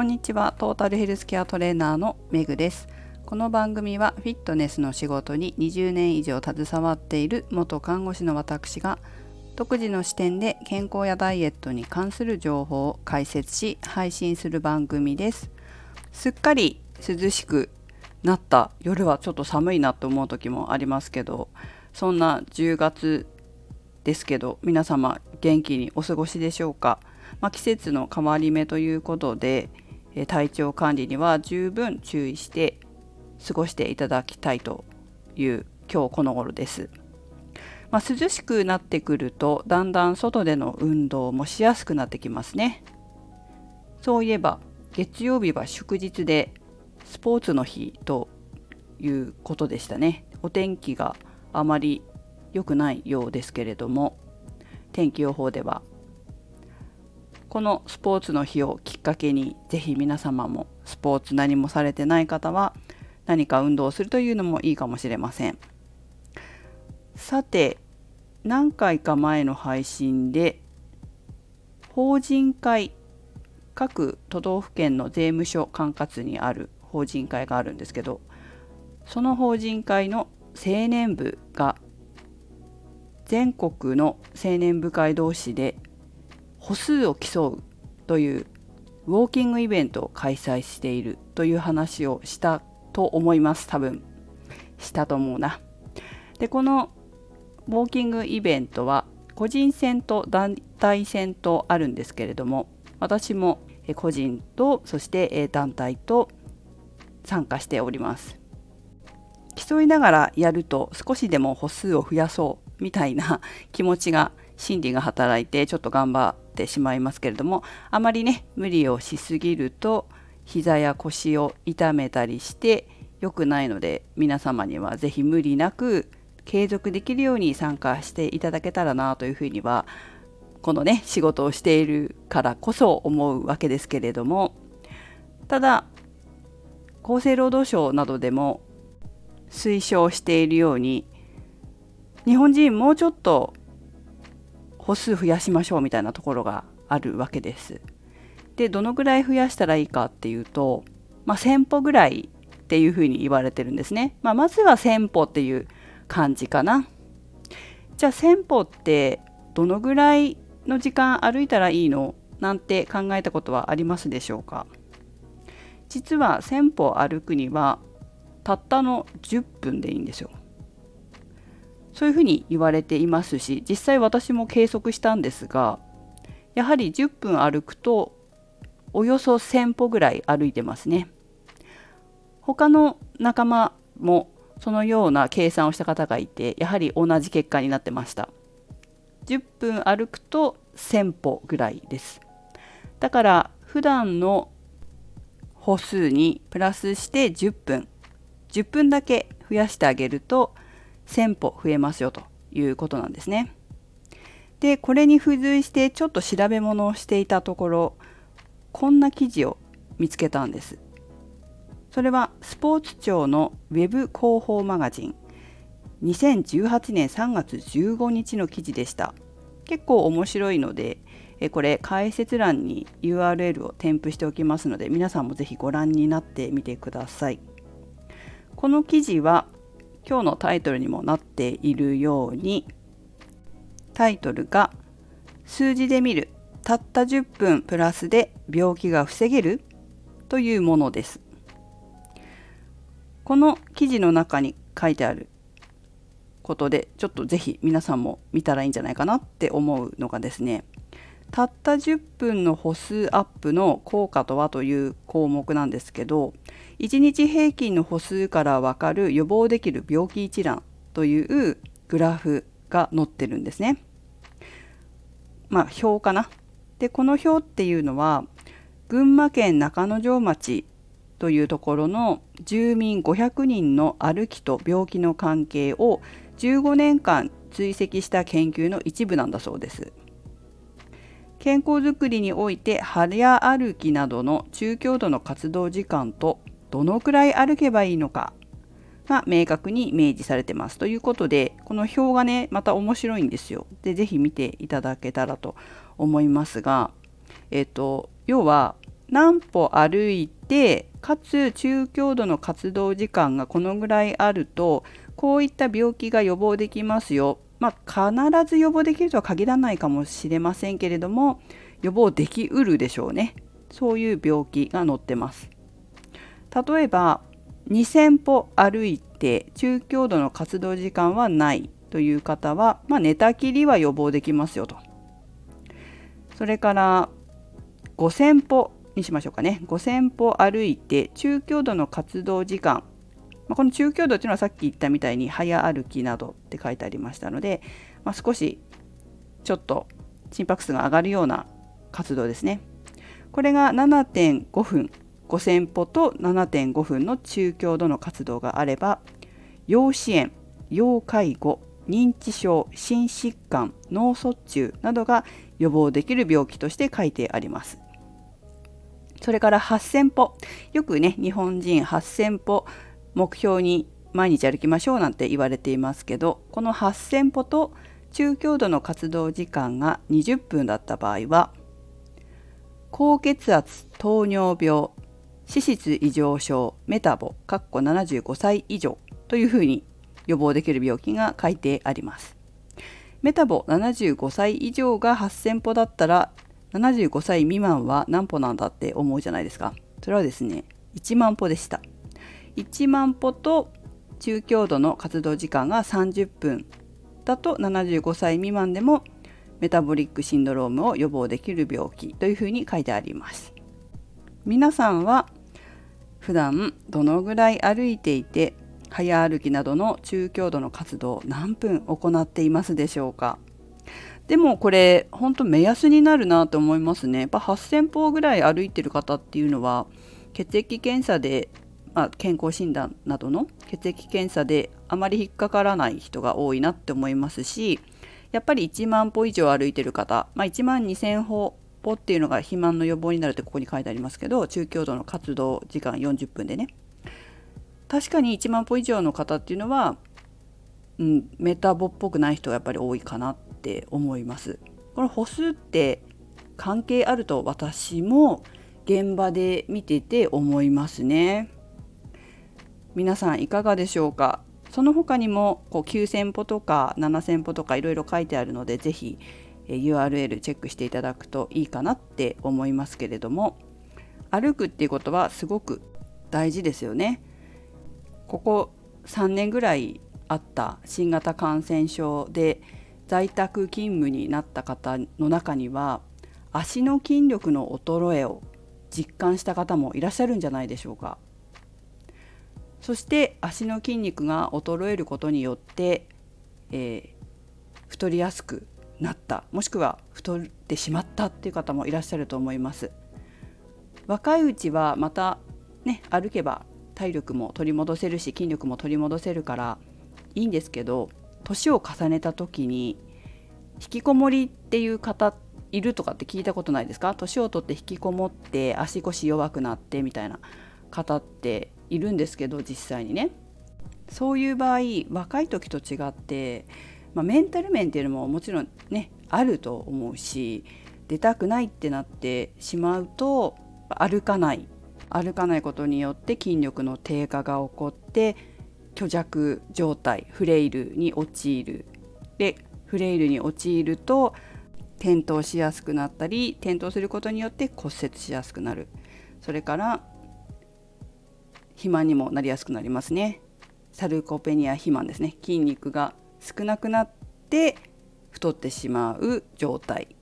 こんにちは。トータルヘルスケアトレーナーのメグです。この番組はフィットネスの仕事に20年以上携わっている元看護師の私が独自の視点で健康やダイエットに関する情報を解説し配信する番組です。すっかり涼しくなった夜はちょっと寒いなと思う時もありますけどそんな10月ですけど皆様元気にお過ごしでしょうか、まあ、季節の変わり目ということで体調管理には十分注意して過ごしていただきたいという今日この頃です。まあ、涼しくなってくるとだんだん外での運動もしやすくなってきますね。そういえば月曜日は祝日でスポーツの日ということでしたね。お天気があまり良くないようですけれども天気予報ではこのスポーツの日をきっかけにぜひ皆様もスポーツ何もされてない方は何か運動をするというのもいいかもしれません。さて何回か前の配信で法人会各都道府県の税務署管轄にある法人会があるんですけどその法人会の青年部が全国の青年部会同士で歩数を競うというウォーキングイベントを開催しているという話をしたと思います。多分。したと思うな。でこのウォーキングイベントは個人戦と団体戦とあるんですけれども私も個人とそして団体と参加しております。競いながらやると少しでも歩数を増やそうみたいな気持ちが心理が働いてちょっと頑張ってしまいますけれどもあまりね無理をしすぎると膝や腰を痛めたりして良くないので皆様には是非無理なく継続できるように参加していただけたらなというふうにはこのね仕事をしているからこそ思うわけですけれどもただ厚生労働省などでも推奨しているように日本人もうちょっと歩数増やしましょうみたいなところがあるわけです。でどのぐらい増やしたらいいかっていうと、まあ、1000歩ぐらいっていうふうに言われてるんですね。まあ、まずは1000歩っていう感じかな。じゃあ1000歩ってどのぐらいの時間歩いたらいいのなんて考えたことはありますでしょうか？実は1000歩歩くにはたったの10分でいいんですよ。そういうふうに言われていますし実際私も計測したんですがやはり10分歩くとおよそ1000歩ぐらい歩いてますね。他の仲間もそのような計算をした方がいてやはり同じ結果になってました。10分歩くと1000歩ぐらいです。だから普段の歩数にプラスして10分10分だけ増やしてあげると1000歩増えますよということなんですね。でこれに付随してちょっと調べ物をしていたところこんな記事を見つけたんです。それはスポーツ庁のウェブ広報マガジン2018年3月15日の記事でした。結構面白いのでこれ解説欄に URL を添付しておきますので皆さんもぜひご覧になってみてください。この記事は今日のタイトルにもなっているようにタイトルが数字で見るたった10分プラスで病気が防げるというものです。この記事の中に書いてあることでちょっとぜひ皆さんも見たらいいんじゃないかなって思うのがですねたった10分の歩数アップの効果とはという項目なんですけど1日平均の歩数からわかる予防できる病気一覧というグラフが載ってるんですね。まあ表かな。でこの表っていうのは群馬県中之条町というところの住民500人の歩きと病気の関係を15年間追跡した研究の一部なんだそうです。健康づくりにおいて早歩きなどの中強度の活動時間とどのくらい歩けばいいのかが明確に明示されてますということでこの表がねまた面白いんですよ。で是非見ていただけたらと思いますが、えっ、と要は何歩歩いてかつ中強度の活動時間がこのぐらいあるとこういった病気が予防できますよ。まあ、必ず予防できるとは限らないかもしれませんけれども予防できうるでしょうね。そういう病気が載ってます。例えば2000歩歩いて中強度の活動時間はないという方は、まあ、寝たきりは予防できますよと。それから5000歩にしましょうかね5000歩歩いて中強度の活動時間、まあ、この中強度っていうのはさっき言ったみたいに早歩きなどって書いてありましたので、まあ、少しちょっと心拍数が上がるような活動ですね。これが7.5分5000歩と7.5分の中強度の活動があれば要支援要介護認知症心疾患脳卒中などが予防できる病気として書いてありますそれから8000歩よくね日本人8000歩目標に毎日歩きましょうなんて言われていますけどこの8000歩と中強度の活動時間が20分だった場合は高血圧糖尿病脂質異常症メタボ75歳以上というふうに予防できる病気が書いてあります。メタボ75歳以上が8000歩だったら75歳未満は何歩なんだって思うじゃないですか。それはですね1万歩でした。1万歩と中強度の活動時間が30分だと75歳未満でもメタボリックシンドロームを予防できる病気というふうに書いてあります。皆さんは普段どのぐらい歩いていて早歩きなどの中強度の活動何分行っていますでしょうか？でもこれ本当目安になるなと思いますね。やっぱ8000歩ぐらい歩いてる方っていうのは血液検査で、まあ、健康診断などの血液検査であまり引っかからない人が多いなって思いますしやっぱり1万歩以上歩いてる方、まあ、1万2000歩歩っていうのが肥満の予防になるってここに書いてありますけど中強度の活動時間40分でね。確かに1万歩以上の方っていうのは、うん、メタボっぽくない人がやっぱり多いかなって思います。この歩数って関係あると私も現場で見てて思いますね。皆さんいかがでしょうか？その他にもこう9,000歩とか7,000歩とかいろいろ書いてあるので是非 URL チェックしていただくといいかなって思いますけれども歩くっていうことはすごく大事ですよね。ここ3年ぐらいあった新型感染症で在宅勤務になった方の中には足の筋力の衰えを実感した方もいらっしゃるんじゃないでしょうか。そして足の筋肉が衰えることによって、えー、太りやすくなったもしくは太ってしまったっていう方もいらっしゃると思います。若いうちはまたね歩けば体力も取り戻せるし筋力も取り戻せるからいいんですけど年を重ねた時に引きこもりっていう方いるとかって聞いたことないですか？年を取って引きこもって足腰弱くなってみたいな方っているんですけど実際にね。そういう場合若い時と違ってまあ、メンタル面っていうのももちろんねあると思うし出たくないってなってしまうと歩かない。歩かないことによって筋力の低下が起こって虚弱状態フレイルに陥る。でフレイルに陥ると転倒しやすくなったり転倒することによって骨折しやすくなる。それから肥満にもなりやすくなりますね。サルコペニア肥満ですね。筋肉が少なくなって太ってしまう状態。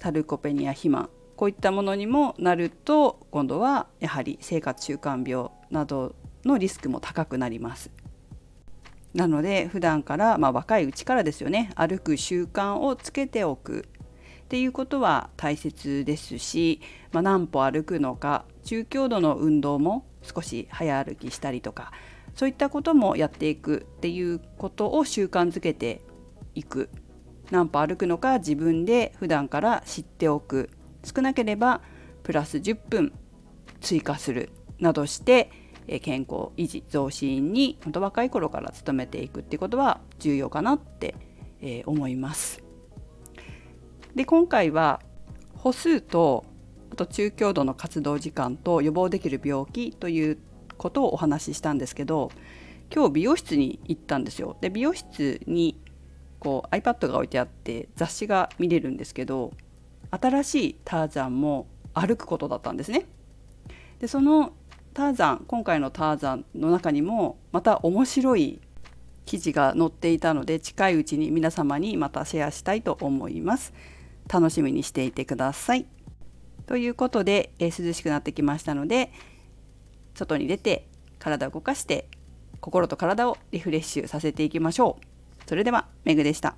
サルコペニア肥満。こういったものにもなると今度はやはり生活習慣病などのリスクも高くなります。なので普段から、まあ、若いうちからですよね。歩く習慣をつけておく。っていうことは大切ですし、まあ、何歩歩くのか中強度の運動も少し早歩きしたりとかそういったこともやっていくっていうことを習慣づけていく。何歩歩くのか自分で普段から知っておく。少なければプラス10分追加する。などして健康維持増進に本当若い頃から努めていくってことは重要かなって思います。で今回は歩数とと中強度の活動時間と予防できる病気ということをお話ししたんですけど今日美容室に行ったんですよ。で美容室にこう iPad が置いてあって雑誌が見れるんですけど新しいターザンも歩くことだったんですね。でそのターザン今回のターザンの中にもまた面白い記事が載っていたので近いうちに皆様にまたシェアしたいと思います。楽しみにしていてください。ということで、えー、涼しくなってきましたので外に出て体を動かして心と体をリフレッシュさせていきましょう。それではめぐでした。